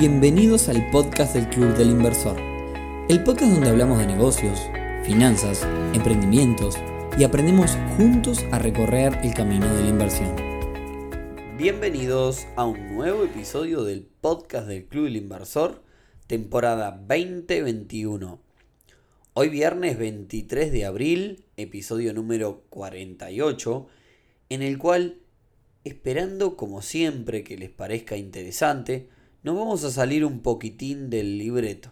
Bienvenidos al podcast del Club del Inversor, el podcast donde hablamos de negocios, finanzas, emprendimientos y aprendemos juntos a recorrer el camino de la inversión. Bienvenidos a un nuevo episodio del podcast del Club del Inversor, temporada 2021. Hoy viernes 23 de abril, episodio número 48, en el cual, esperando como siempre que les parezca interesante, nos vamos a salir un poquitín del libreto.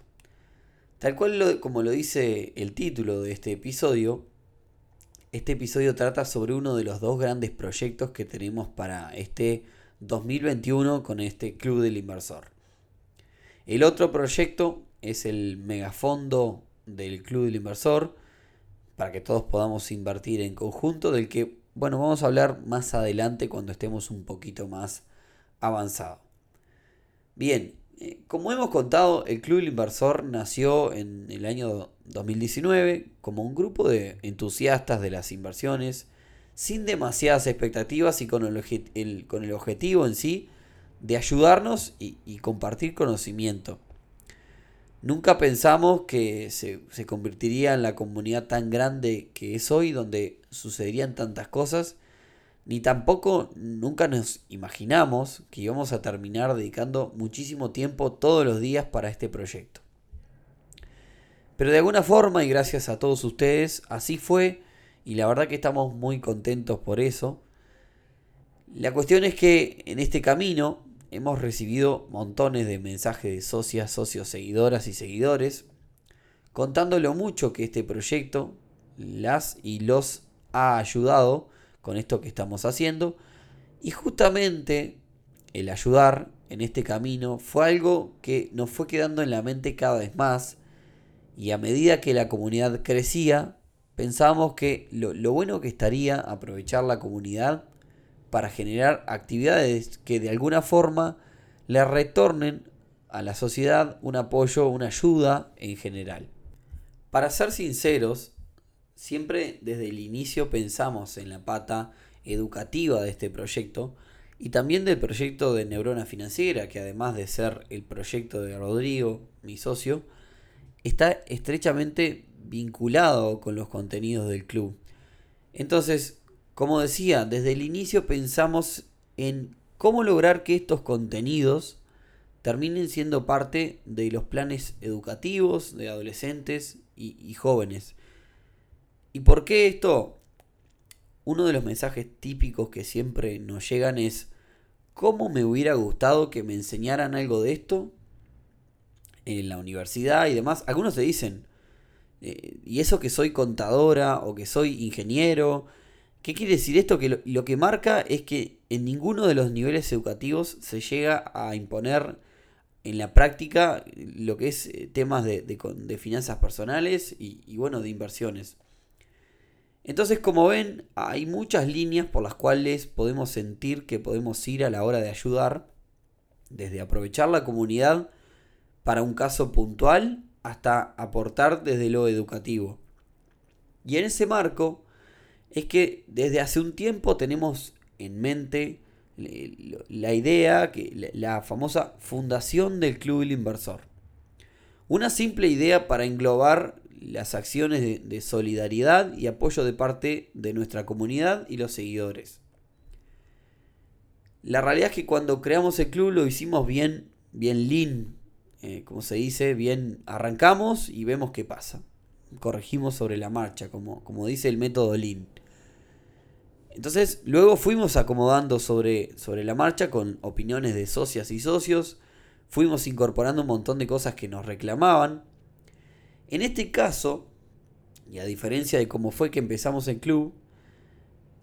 Tal cual como lo dice el título de este episodio, este episodio trata sobre uno de los dos grandes proyectos que tenemos para este 2021 con este Club del Inversor. El otro proyecto es el megafondo del Club del Inversor, para que todos podamos invertir en conjunto, del que, bueno, vamos a hablar más adelante cuando estemos un poquito más avanzados. Bien, eh, como hemos contado, el Club Inversor nació en el año 2019 como un grupo de entusiastas de las inversiones, sin demasiadas expectativas y con el, con el objetivo en sí de ayudarnos y, compartir conocimiento. Nunca pensamos que se, se convertiría en la comunidad tan grande que es hoy, donde sucederían tantas cosas ni tampoco nunca nos imaginamos que íbamos a terminar dedicando muchísimo tiempo todos los días para este proyecto. Pero de alguna forma y gracias a todos ustedes, así fue y la verdad que estamos muy contentos por eso. La cuestión es que en este camino hemos recibido montones de mensajes de socias, socios, seguidoras y seguidores contando lo mucho que este proyecto las y los ha ayudado con esto que estamos haciendo. Y justamente el ayudar en este camino fue algo que nos fue quedando en la mente cada vez más. Y a medida que la comunidad crecía, pensábamos que lo, lo bueno que estaría aprovechar la comunidad para generar actividades que de alguna forma le retornen a la sociedad un apoyo, una ayuda en general. Para ser sinceros, Siempre desde el inicio pensamos en la pata educativa de este proyecto y también del proyecto de Neurona Financiera, que además de ser el proyecto de Rodrigo, mi socio, está estrechamente vinculado con los contenidos del club. Entonces, como decía, desde el inicio pensamos en cómo lograr que estos contenidos terminen siendo parte de los planes educativos de adolescentes y, jóvenes. ¿Y por qué esto? Uno de los mensajes típicos que siempre nos llegan es, ¿cómo me hubiera gustado que me enseñaran algo de esto en la universidad y demás? Algunos se dicen, eh, ¿y eso que soy contadora o que soy ingeniero? ¿Qué quiere decir esto? Que lo, que marca es que en ninguno de los niveles educativos se llega a imponer en la práctica lo que es eh, temas de, finanzas personales y, bueno, de inversiones. Entonces, como ven, hay muchas líneas por las cuales podemos sentir que podemos ir a la hora de ayudar, desde aprovechar la comunidad para un caso puntual hasta aportar desde lo educativo. Y en ese marco es que desde hace un tiempo tenemos en mente la idea, que la famosa fundación del Club del Inversor. Una simple idea para englobar las acciones de, solidaridad y apoyo de parte de nuestra comunidad y los seguidores. La realidad es que cuando creamos el club lo hicimos bien, bien lean, eh, como se dice, bien arrancamos y vemos qué pasa. Corregimos sobre la marcha, como, como dice el método lean. Entonces, luego fuimos acomodando sobre, sobre la marcha con opiniones de socias y socios. Fuimos incorporando un montón de cosas que nos reclamaban. En este caso, y a diferencia de cómo fue que empezamos el club,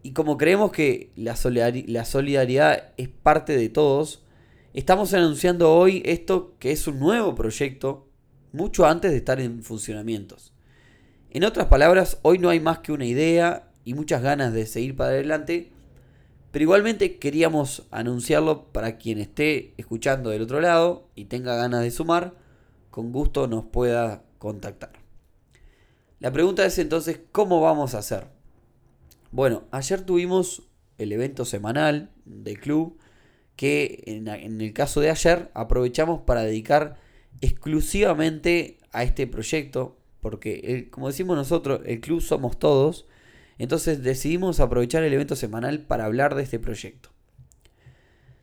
y como creemos que la solidaridad es parte de todos, estamos anunciando hoy esto que es un nuevo proyecto mucho antes de estar en funcionamientos. En otras palabras, hoy no hay más que una idea y muchas ganas de seguir para adelante, pero igualmente queríamos anunciarlo para quien esté escuchando del otro lado y tenga ganas de sumar, con gusto nos pueda contactar. La pregunta es entonces, ¿cómo vamos a hacer? Bueno, ayer tuvimos el evento semanal del club que en, el caso de ayer aprovechamos para dedicar exclusivamente a este proyecto, porque como decimos nosotros, el club somos todos, entonces decidimos aprovechar el evento semanal para hablar de este proyecto.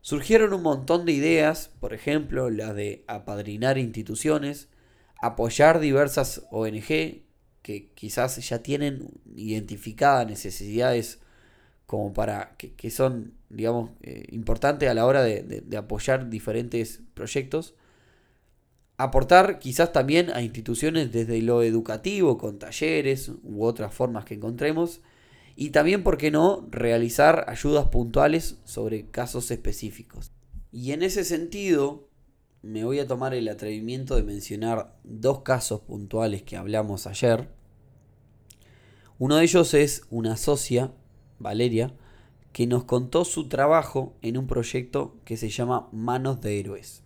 Surgieron un montón de ideas, por ejemplo, la de apadrinar instituciones, apoyar diversas ONG que quizás ya tienen identificadas necesidades como para que, son, digamos, eh, importantes a la hora de, apoyar diferentes proyectos. Aportar quizás también a instituciones desde lo educativo, con talleres u otras formas que encontremos. Y también, ¿por qué no?, realizar ayudas puntuales sobre casos específicos. Y en ese sentido, me voy a tomar el atrevimiento de mencionar dos casos puntuales que hablamos ayer. Uno de ellos es una socia, Valeria, que nos contó su trabajo en un proyecto que se llama Manos de Héroes.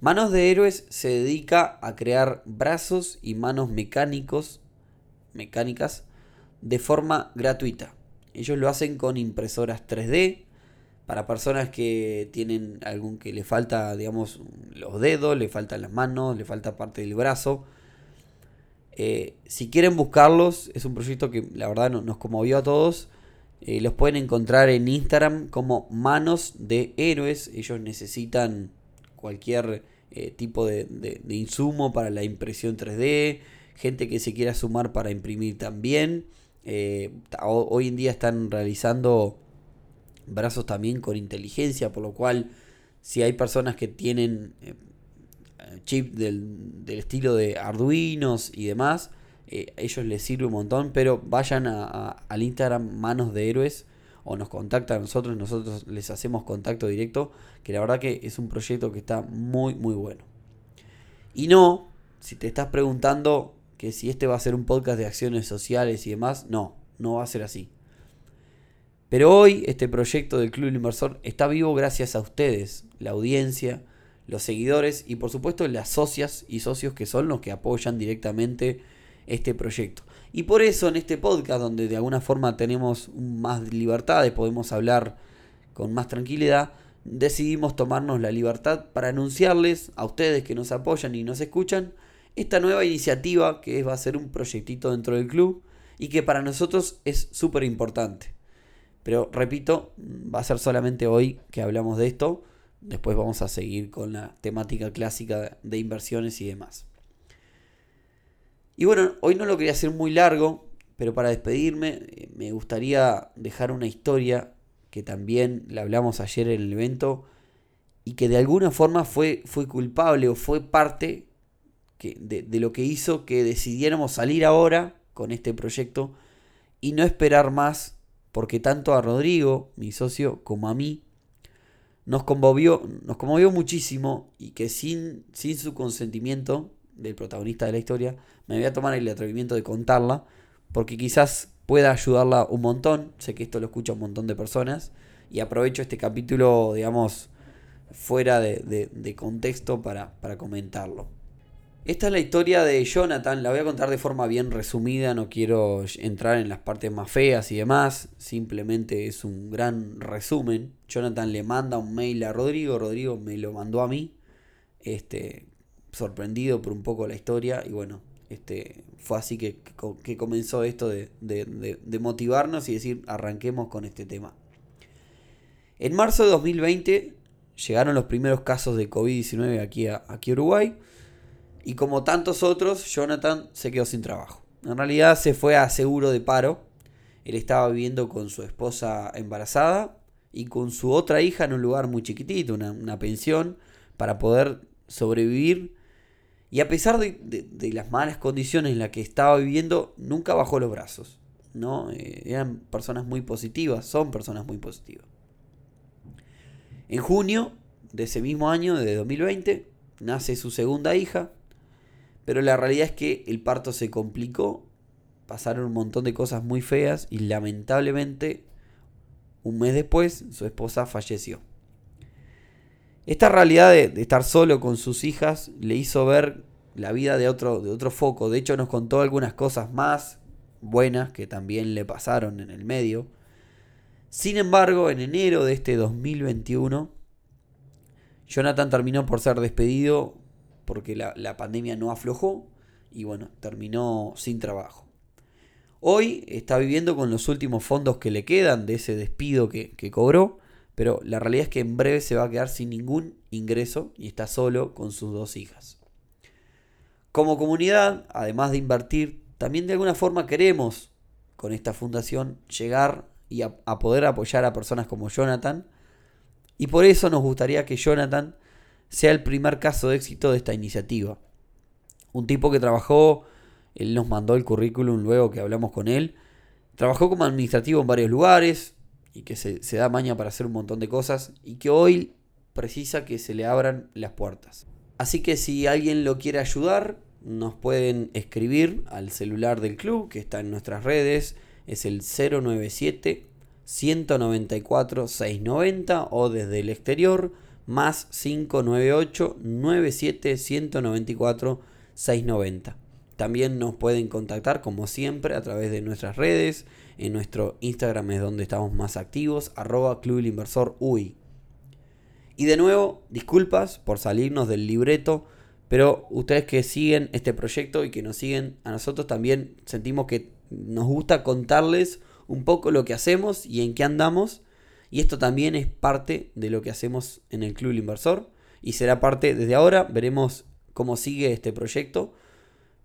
Manos de Héroes se dedica a crear brazos y manos mecánicos, mecánicas de forma gratuita. Ellos lo hacen con impresoras 3D, para personas que tienen algún que le falta, digamos, los dedos, le faltan las manos, le falta parte del brazo. Eh, si quieren buscarlos, es un proyecto que la verdad nos conmovió a todos. Eh, los pueden encontrar en Instagram como Manos de Héroes. Ellos necesitan cualquier eh, tipo de, de, insumo para la impresión 3D. Gente que se quiera sumar para imprimir también. hoy en día están realizando brazos también con inteligencia, por lo cual si hay personas que tienen eh, chip del, estilo de Arduinos y demás, eh, ellos les sirve un montón, pero vayan al Instagram Manos de Héroes o nos contactan a nosotros, nosotros les hacemos contacto directo, que la verdad que es un proyecto que está muy muy bueno. Y no, si te estás preguntando que si este va a ser un podcast de acciones sociales y demás, no, no va a ser así. Pero hoy este proyecto del Club Inversor está vivo gracias a ustedes, la audiencia, los seguidores y por supuesto las socias y socios que son los que apoyan directamente este proyecto. Y por eso en este podcast, donde de alguna forma tenemos más libertad, podemos hablar con más tranquilidad, decidimos tomarnos la libertad para anunciarles a ustedes que nos apoyan y nos escuchan esta nueva iniciativa que va a ser un proyectito dentro del club y que para nosotros es súper importante. Pero repito, va a ser solamente hoy que hablamos de esto. Después vamos a seguir con la temática clásica de inversiones y demás. Y bueno, hoy no lo quería hacer muy largo, pero para despedirme eh, me gustaría dejar una historia que también la hablamos ayer en el evento y que de alguna forma fue, fue culpable o fue parte de, de lo que hizo que decidiéramos salir ahora con este proyecto y no esperar más porque tanto a Rodrigo, mi socio, como a mí, nos conmovió, nos conmovió muchísimo y que sin, sin su consentimiento del protagonista de la historia, me voy a tomar el atrevimiento de contarla, porque quizás pueda ayudarla un montón, sé que esto lo escucha un montón de personas, y aprovecho este capítulo, digamos, fuera de, contexto para, para comentarlo. Esta es la historia de Jonathan, la voy a contar de forma bien resumida, no quiero entrar en las partes más feas y demás, simplemente es un gran resumen. Jonathan le manda un mail a Rodrigo, Rodrigo me lo mandó a mí, este, sorprendido por un poco la historia y bueno, este, fue así que, que comenzó esto de, de, motivarnos y decir arranquemos con este tema. En marzo de 2020 llegaron los primeros casos de COVID-19 aquí aquí a Uruguay. Y como tantos otros, Jonathan se quedó sin trabajo. En realidad se fue a seguro de paro. Él estaba viviendo con su esposa embarazada y con su otra hija en un lugar muy chiquitito, una, pensión, para poder sobrevivir. Y a pesar de, las malas condiciones en las que estaba viviendo, nunca bajó los brazos. ¿no? Eh, eran personas muy positivas, son personas muy positivas. En junio de ese mismo año, de 2020, nace su segunda hija, pero la realidad es que el parto se complicó, pasaron un montón de cosas muy feas y lamentablemente un mes después su esposa falleció. Esta realidad de, estar solo con sus hijas le hizo ver la vida de otro, de otro foco. De hecho nos contó algunas cosas más buenas que también le pasaron en el medio. Sin embargo, en enero de este 2021 Jonathan terminó por ser despedido porque la, pandemia no aflojó y bueno, terminó sin trabajo. Hoy está viviendo con los últimos fondos que le quedan de ese despido que, que cobró, pero la realidad es que en breve se va a quedar sin ningún ingreso y está solo con sus dos hijas. Como comunidad, además de invertir, también de alguna forma queremos con esta fundación llegar y a, poder apoyar a personas como Jonathan. Y por eso nos gustaría que Jonathan sea el primer caso de éxito de esta iniciativa. Un tipo que trabajó, él nos mandó el currículum luego que hablamos con él, trabajó como administrativo en varios lugares y que se, da maña para hacer un montón de cosas y que hoy precisa que se le abran las puertas. Así que si alguien lo quiere ayudar, nos pueden escribir al celular del club que está en nuestras redes. Es el 097 194 690 o desde el exterior más 598 97 194 690. También nos pueden contactar como siempre a través de nuestras redes. En nuestro Instagram es donde estamos más activos, arroba Club UI. Y de nuevo, disculpas por salirnos del libreto, pero ustedes que siguen este proyecto y que nos siguen a nosotros también sentimos que nos gusta contarles un poco lo que hacemos y en qué andamos. Y esto también es parte de lo que hacemos en el Club Inversor. Y será parte desde ahora. Veremos cómo sigue este proyecto.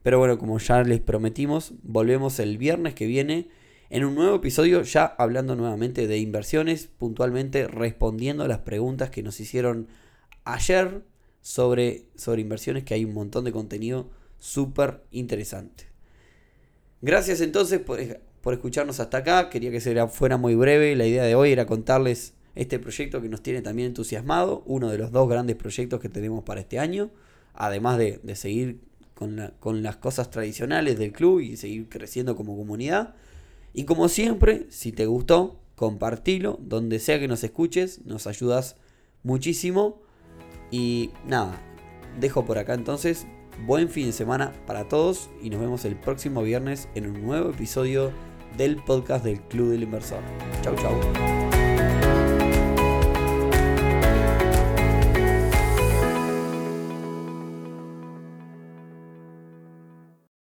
Pero bueno, como ya les prometimos, volvemos el viernes que viene en un nuevo episodio ya hablando nuevamente de inversiones, puntualmente respondiendo a las preguntas que nos hicieron ayer sobre, sobre inversiones, que hay un montón de contenido súper interesante. Gracias entonces por, escucharnos hasta acá, quería que fuera muy breve, la idea de hoy era contarles este proyecto que nos tiene también entusiasmado, uno de los dos grandes proyectos que tenemos para este año, además de, seguir con, con las cosas tradicionales del club y seguir creciendo como comunidad. Y como siempre, si te gustó, compartilo, donde sea que nos escuches, nos ayudas muchísimo. Y nada, dejo por acá entonces, buen fin de semana para todos y nos vemos el próximo viernes en un nuevo episodio del podcast del Club del Inversor. Chau chau.